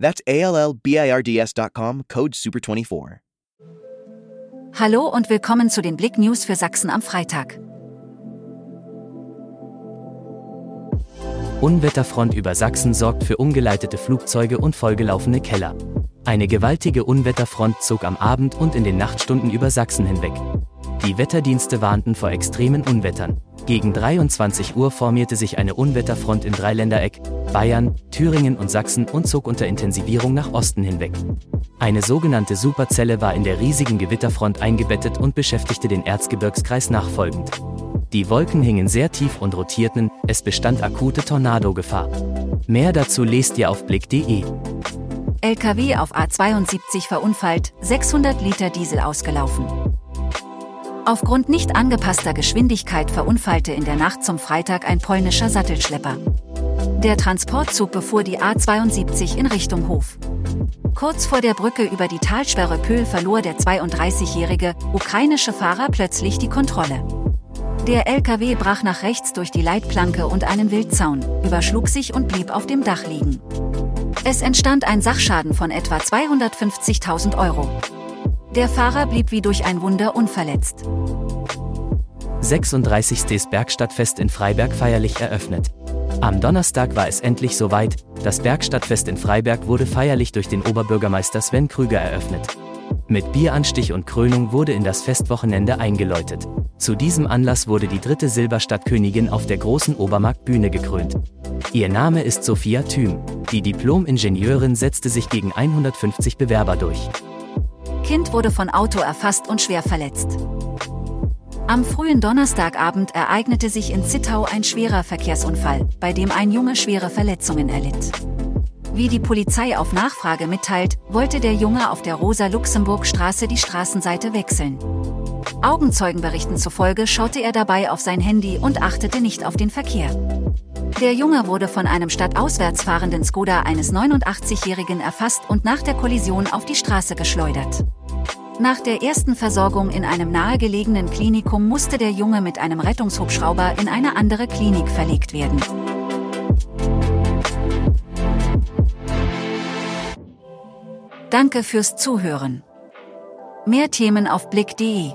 That's A L L B I R D S.com, code SUPER24. Hallo und willkommen zu den Blick News für Sachsen am Freitag. Unwetterfront über Sachsen sorgt für umgeleitete Flugzeuge und vollgelaufene Keller. Eine gewaltige Unwetterfront zog am Abend und in den Nachtstunden über Sachsen hinweg. Die Wetterdienste warnten vor extremen Unwettern. Gegen 23 Uhr formierte sich eine Unwetterfront im Dreiländereck, Bayern, Thüringen und Sachsen und zog unter Intensivierung nach Osten hinweg. Eine sogenannte Superzelle war in der riesigen Gewitterfront eingebettet und beschäftigte den Erzgebirgskreis nachfolgend. Die Wolken hingen sehr tief und rotierten, es bestand akute Tornadogefahr. Mehr dazu lest ihr auf blick.de. LKW auf A72 verunfallt, 600 Liter Diesel ausgelaufen. Aufgrund nicht angepasster Geschwindigkeit verunfallte in der Nacht zum Freitag ein polnischer Sattelschlepper. Der Transportzug befuhr die A72 in Richtung Hof. Kurz vor der Brücke über die Talsperre Pöhl verlor der 32-jährige ukrainische Fahrer plötzlich die Kontrolle. Der LKW brach nach rechts durch die Leitplanke und einen Wildzaun, überschlug sich und blieb auf dem Dach liegen. Es entstand ein Sachschaden von etwa 250.000 Euro. Der Fahrer blieb wie durch ein Wunder unverletzt. 36. Bergstadtfest in Freiberg feierlich eröffnet. Am Donnerstag war es endlich soweit, das Bergstadtfest in Freiberg wurde feierlich durch den Oberbürgermeister Sven Krüger eröffnet. Mit Bieranstich und Krönung wurde in das Festwochenende eingeläutet. Zu diesem Anlass wurde die dritte Silberstadtkönigin auf der großen Obermarktbühne gekrönt. Ihr Name ist Sophia Thüm. Die Diplom-Ingenieurin setzte sich gegen 150 Bewerber durch. Kind wurde von Auto erfasst und schwer verletzt. Am frühen Donnerstagabend ereignete sich in Zittau ein schwerer Verkehrsunfall, bei dem ein Junge schwere Verletzungen erlitt. Wie die Polizei auf Nachfrage mitteilt, wollte der Junge auf der Rosa-Luxemburg-Straße die Straßenseite wechseln. Augenzeugenberichten zufolge schaute er dabei auf sein Handy und achtete nicht auf den Verkehr. Der Junge wurde von einem stadtauswärts fahrenden Skoda eines 89-Jährigen erfasst und nach der Kollision auf die Straße geschleudert. Nach der ersten Versorgung in einem nahegelegenen Klinikum musste der Junge mit einem Rettungshubschrauber in eine andere Klinik verlegt werden. Danke fürs Zuhören. Mehr Themen auf blick.de